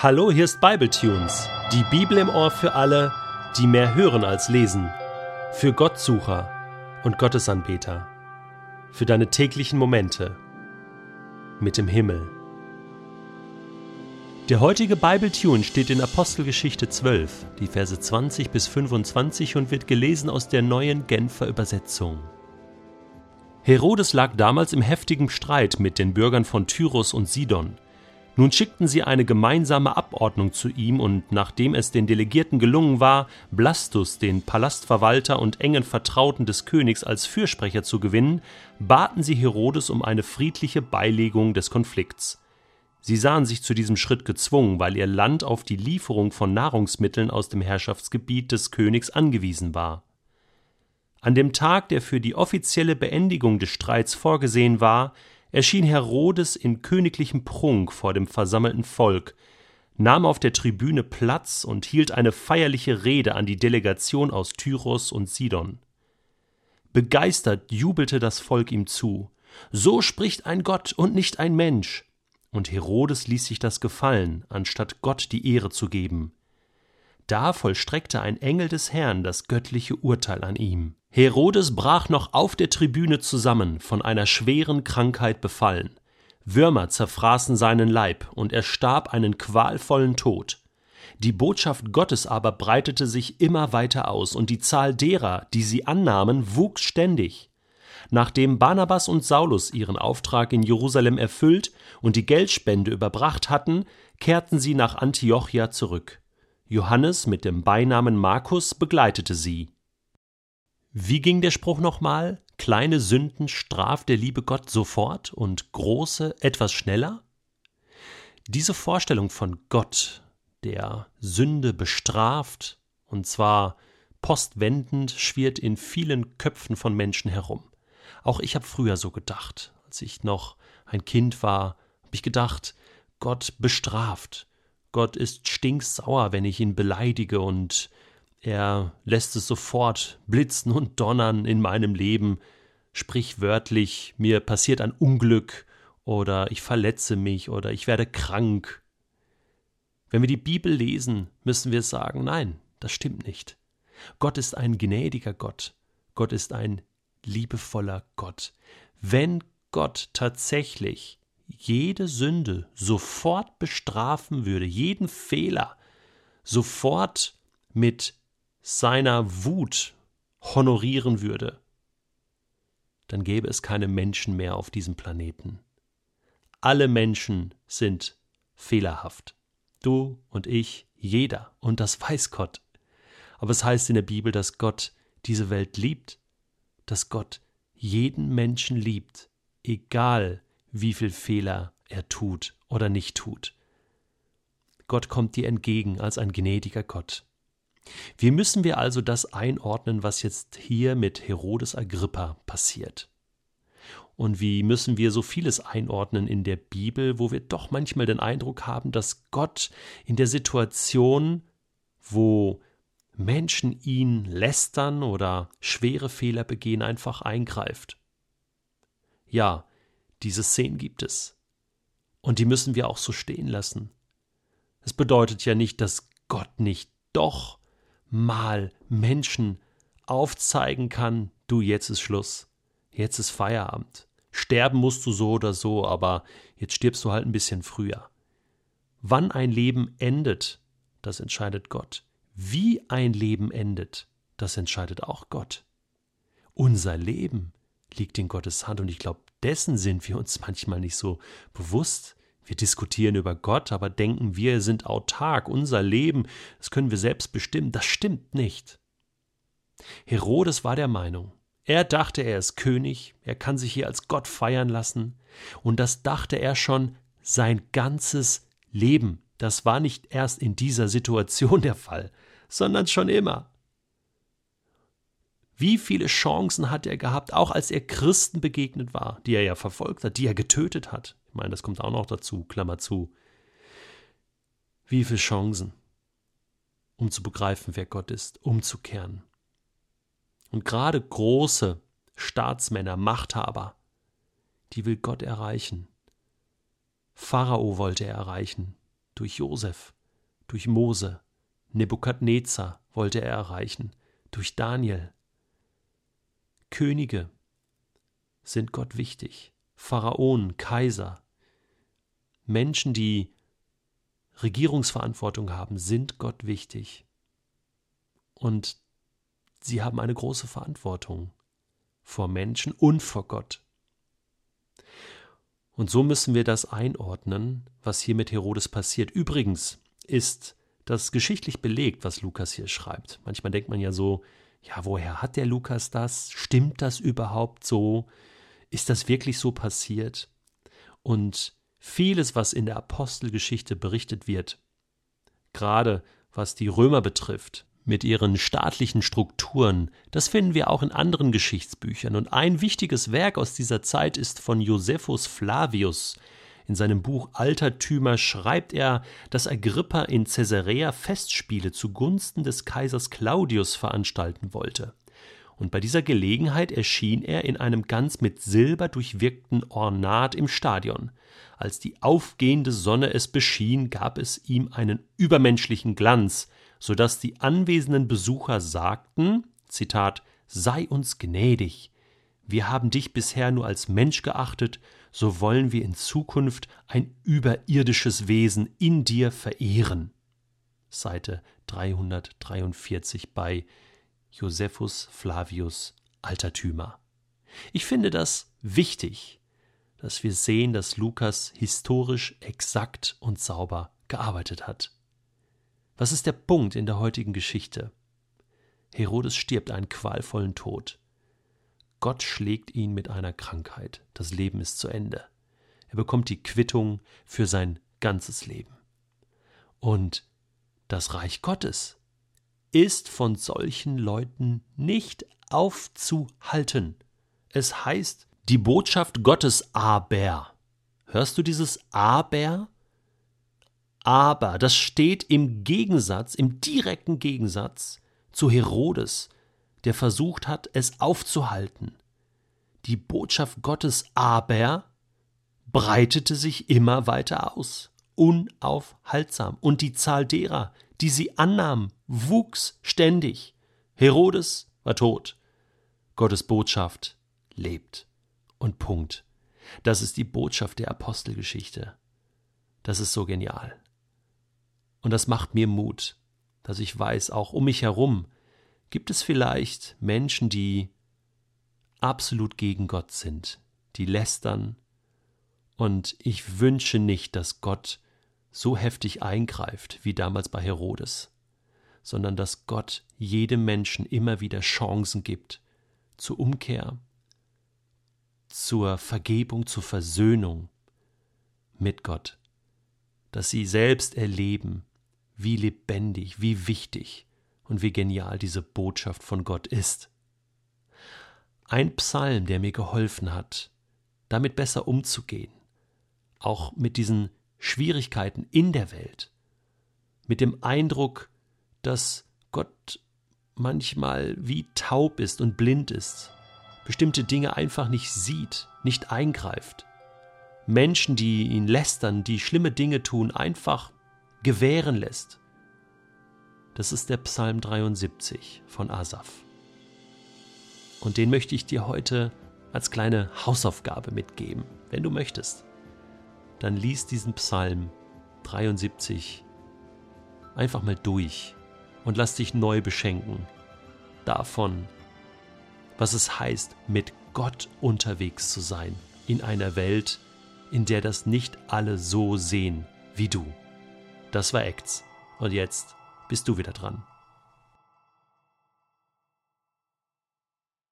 Hallo, hier ist Bibletunes, die Bibel im Ohr für alle, die mehr hören als lesen, für Gottsucher und Gottesanbeter, für deine täglichen Momente mit dem Himmel. Der heutige Bibletune steht in Apostelgeschichte 12, die Verse 20 bis 25 und wird gelesen aus der neuen Genfer Übersetzung. Herodes lag damals im heftigen Streit mit den Bürgern von Tyrus und Sidon. Nun schickten sie eine gemeinsame Abordnung zu ihm, und nachdem es den Delegierten gelungen war, Blastus, den Palastverwalter und engen Vertrauten des Königs, als Fürsprecher zu gewinnen, baten sie Herodes um eine friedliche Beilegung des Konflikts. Sie sahen sich zu diesem Schritt gezwungen, weil ihr Land auf die Lieferung von Nahrungsmitteln aus dem Herrschaftsgebiet des Königs angewiesen war. An dem Tag, der für die offizielle Beendigung des Streits vorgesehen war, erschien Herodes in königlichem Prunk vor dem versammelten Volk, nahm auf der Tribüne Platz und hielt eine feierliche Rede an die Delegation aus Tyros und Sidon. Begeistert jubelte das Volk ihm zu. So spricht ein Gott und nicht ein Mensch. Und Herodes ließ sich das gefallen, anstatt Gott die Ehre zu geben. Da vollstreckte ein Engel des Herrn das göttliche Urteil an ihm. Herodes brach noch auf der Tribüne zusammen, von einer schweren Krankheit befallen. Würmer zerfraßen seinen Leib, und er starb einen qualvollen Tod. Die Botschaft Gottes aber breitete sich immer weiter aus, und die Zahl derer, die sie annahmen, wuchs ständig. Nachdem Barnabas und Saulus ihren Auftrag in Jerusalem erfüllt und die Geldspende überbracht hatten, kehrten sie nach Antiochia zurück. Johannes mit dem Beinamen Markus begleitete sie. Wie ging der Spruch nochmal? Kleine Sünden straft der liebe Gott sofort und große etwas schneller? Diese Vorstellung von Gott, der Sünde bestraft, und zwar postwendend, schwirrt in vielen Köpfen von Menschen herum. Auch ich habe früher so gedacht. Als ich noch ein Kind war, habe ich gedacht, Gott bestraft. Gott ist stinksauer, wenn ich ihn beleidige und er lässt es sofort blitzen und donnern in meinem Leben, sprichwörtlich, mir passiert ein Unglück oder ich verletze mich oder ich werde krank. Wenn wir die Bibel lesen, müssen wir sagen, nein, das stimmt nicht. Gott ist ein gnädiger Gott. Gott ist ein liebevoller Gott. Wenn Gott tatsächlich jede Sünde sofort bestrafen würde, jeden Fehler sofort mit seiner Wut honorieren würde, dann gäbe es keine Menschen mehr auf diesem Planeten. Alle Menschen sind fehlerhaft. Du und ich, jeder, und das weiß Gott. Aber es heißt in der Bibel, dass Gott diese Welt liebt, dass Gott jeden Menschen liebt, egal wie viel Fehler er tut oder nicht tut. Gott kommt dir entgegen als ein gnädiger Gott. Wie müssen wir also das einordnen, was jetzt hier mit Herodes Agrippa passiert? Und wie müssen wir so vieles einordnen in der Bibel, wo wir doch manchmal den Eindruck haben, dass Gott in der Situation, wo Menschen ihn lästern oder schwere Fehler begehen, einfach eingreift? Ja, diese Szenen gibt es. Und die müssen wir auch so stehen lassen. Es bedeutet ja nicht, dass Gott nicht doch mal Menschen aufzeigen kann, du, jetzt ist Schluss, jetzt ist Feierabend. Sterben musst du so oder so, aber jetzt stirbst du halt ein bisschen früher. Wann ein Leben endet, das entscheidet Gott. Wie ein Leben endet, das entscheidet auch Gott. Unser Leben liegt in Gottes Hand und ich glaube, dessen sind wir uns manchmal nicht so bewusst. Wir diskutieren über Gott, aber denken, wir sind autark, unser Leben, das können wir selbst bestimmen. Das stimmt nicht. Herodes war der Meinung, er dachte, er ist König, er kann sich hier als Gott feiern lassen, und das dachte er schon sein ganzes Leben. Das war nicht erst in dieser Situation der Fall, sondern schon immer. Wie viele Chancen hat er gehabt, auch als er Christen begegnet war, die er ja verfolgt hat, die er getötet hat? Ich meine, das kommt auch noch dazu, Klammer zu. Wie viele Chancen, um zu begreifen, wer Gott ist, umzukehren. Und gerade große Staatsmänner, Machthaber, die will Gott erreichen. Pharao wollte er erreichen durch Josef, durch Mose, Nebukadnezar wollte er erreichen, durch Daniel. Könige sind Gott wichtig, Pharaonen, Kaiser, Menschen, die Regierungsverantwortung haben, sind Gott wichtig. Und sie haben eine große Verantwortung vor Menschen und vor Gott. Und so müssen wir das einordnen, was hier mit Herodes passiert. Übrigens ist das geschichtlich belegt, was Lukas hier schreibt. Manchmal denkt man ja so, ja, woher hat der Lukas das? Stimmt das überhaupt so? Ist das wirklich so passiert? Und vieles, was in der Apostelgeschichte berichtet wird, gerade was die Römer betrifft, mit ihren staatlichen Strukturen, das finden wir auch in anderen Geschichtsbüchern. Und ein wichtiges Werk aus dieser Zeit ist von Josephus Flavius. In seinem Buch Altertümer schreibt er, dass Agrippa in Caesarea Festspiele zugunsten des Kaisers Claudius veranstalten wollte. Und bei dieser Gelegenheit erschien er in einem ganz mit Silber durchwirkten Ornat im Stadion. Als die aufgehende Sonne es beschien, gab es ihm einen übermenschlichen Glanz, so dass die anwesenden Besucher sagten, Zitat, sei uns gnädig. Wir haben dich bisher nur als Mensch geachtet, so wollen wir in Zukunft ein überirdisches Wesen in dir verehren. Seite 343 bei Josephus Flavius Altertümer. Ich finde das wichtig, dass wir sehen, dass Lukas historisch exakt und sauber gearbeitet hat. Was ist der Punkt in der heutigen Geschichte? Herodes stirbt einen qualvollen Tod. Gott schlägt ihn mit einer Krankheit. Das Leben ist zu Ende. Er bekommt die Quittung für sein ganzes Leben. Und das Reich Gottes ist von solchen Leuten nicht aufzuhalten. Es heißt die Botschaft Gottes aber. Hörst du dieses aber? Aber, das steht im Gegensatz, im direkten Gegensatz zu Herodes, der versucht hat, es aufzuhalten. Die Botschaft Gottes aber breitete sich immer weiter aus, unaufhaltsam, und die Zahl derer, die sie annahmen, wuchs ständig. Herodes war tot. Gottes Botschaft lebt. Und Punkt. Das ist die Botschaft der Apostelgeschichte. Das ist so genial. Und das macht mir Mut, dass ich weiß, auch um mich herum gibt es vielleicht Menschen, die absolut gegen Gott sind, die lästern. Und ich wünsche nicht, dass Gott so heftig eingreift wie damals bei Herodes, sondern dass Gott jedem Menschen immer wieder Chancen gibt zur Umkehr, zur Vergebung, zur Versöhnung mit Gott, dass sie selbst erleben, wie lebendig, wie wichtig und wie genial diese Botschaft von Gott ist. Ein Psalm, der mir geholfen hat, damit besser umzugehen, auch mit diesen Schwierigkeiten in der Welt, mit dem Eindruck, dass Gott manchmal wie taub ist und blind ist, bestimmte Dinge einfach nicht sieht, nicht eingreift. Menschen, die ihn lästern, die schlimme Dinge tun, einfach gewähren lässt. Das ist der Psalm 73 von Asaf. Und den möchte ich dir heute als kleine Hausaufgabe mitgeben, wenn du möchtest. Dann lies diesen Psalm 73 einfach mal durch und lass dich neu beschenken davon, was es heißt, mit Gott unterwegs zu sein in einer Welt, in der das nicht alle so sehen wie du. Das war Acts. Und jetzt bist du wieder dran.